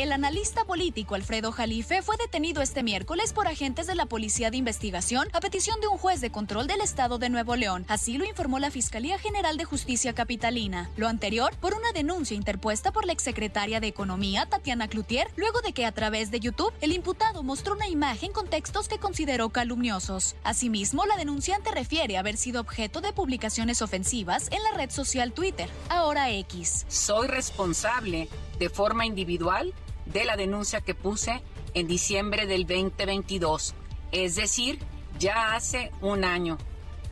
El analista político Alfredo Jalife fue detenido este miércoles por agentes de la Policía de Investigación a petición de un juez de control del Estado de Nuevo León. Así lo informó la Fiscalía General de Justicia Capitalina. Lo anterior por una denuncia interpuesta por la exsecretaria de Economía, Tatiana Cloutier, luego de que a través de YouTube el imputado mostró una imagen con textos que consideró calumniosos. Asimismo, la denunciante refiere haber sido objeto de publicaciones ofensivas en la red social Twitter, ahora X. Soy responsable de forma individual de la denuncia que puse en diciembre del 2022, es decir, ya hace un año.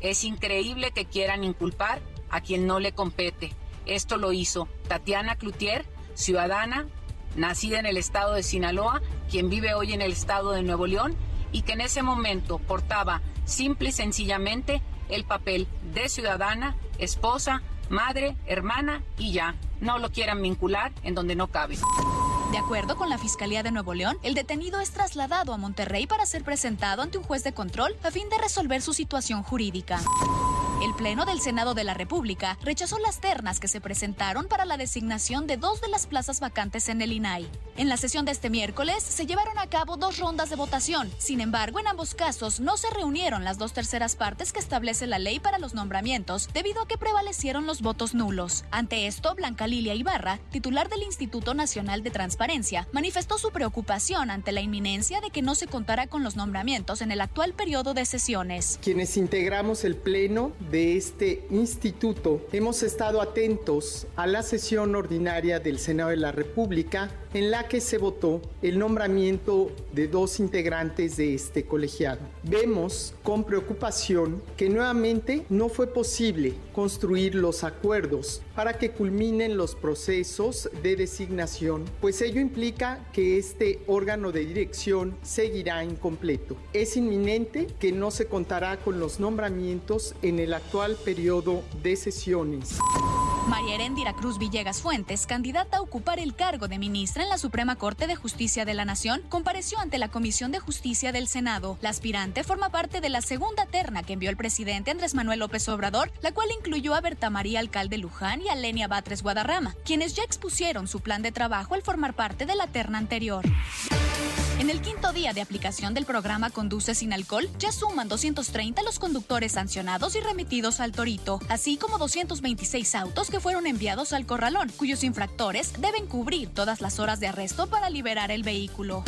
Es increíble que quieran inculpar a quien no le compete. Esto lo hizo Tatiana Cloutier, ciudadana, nacida en el estado de Sinaloa, quien vive hoy en el estado de Nuevo León y que en ese momento portaba simple y sencillamente el papel de ciudadana, esposa, madre, hermana y ya. No lo quieran vincular en donde no cabe. De acuerdo con la Fiscalía de Nuevo León, el detenido es trasladado a Monterrey para ser presentado ante un juez de control a fin de resolver su situación jurídica. El Pleno del Senado de la República rechazó las ternas que se presentaron para la designación de dos de las plazas vacantes en el INAI. En la sesión de este miércoles se llevaron a cabo dos rondas de votación. Sin embargo, en ambos casos no se reunieron las dos terceras partes que establece la ley para los nombramientos debido a que prevalecieron los votos nulos. Ante esto, Blanca Lilia Ibarra, titular del Instituto Nacional de Transparencia, manifestó su preocupación ante la inminencia de que no se contara con los nombramientos en el actual periodo de sesiones. Quienes integramos el Pleno de este instituto, hemos estado atentos a la sesión ordinaria del Senado de la República en la que se votó el nombramiento de dos integrantes de este colegiado. Vemos con preocupación que nuevamente no fue posible construir los acuerdos para que culminen los procesos de designación, pues ello implica que este órgano de dirección seguirá incompleto. Es inminente que no se contará con los nombramientos en el actual periodo de sesiones. María Herendira Cruz Villegas Fuentes, candidata a ocupar el cargo de ministra en la Suprema Corte de Justicia de la Nación, compareció ante la Comisión de Justicia del Senado. La aspirante forma parte de la segunda terna que envió el presidente Andrés Manuel López Obrador, la cual incluyó a Berta María Alcalde Luján y a Lenia Batres Guadarrama, quienes ya expusieron su plan de trabajo al formar parte de la terna anterior. En el quinto día de aplicación del programa Conduce sin alcohol, ya suman 230 los conductores sancionados y remitidos al Torito, así como 226 autos que fueron enviados al Corralón, cuyos infractores deben cubrir todas las horas de arresto para liberar el vehículo.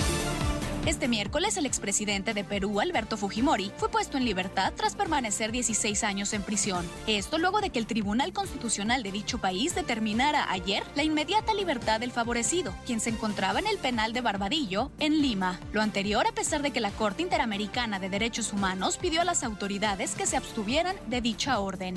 Este miércoles, el expresidente de Perú, Alberto Fujimori, fue puesto en libertad tras permanecer 16 años en prisión. Esto luego de que el Tribunal Constitucional de dicho país determinara ayer la inmediata libertad del favorecido, quien se encontraba en el penal de Barbadillo, en Lima. Lo anterior a pesar de que la Corte Interamericana de Derechos Humanos pidió a las autoridades que se abstuvieran de dicha orden.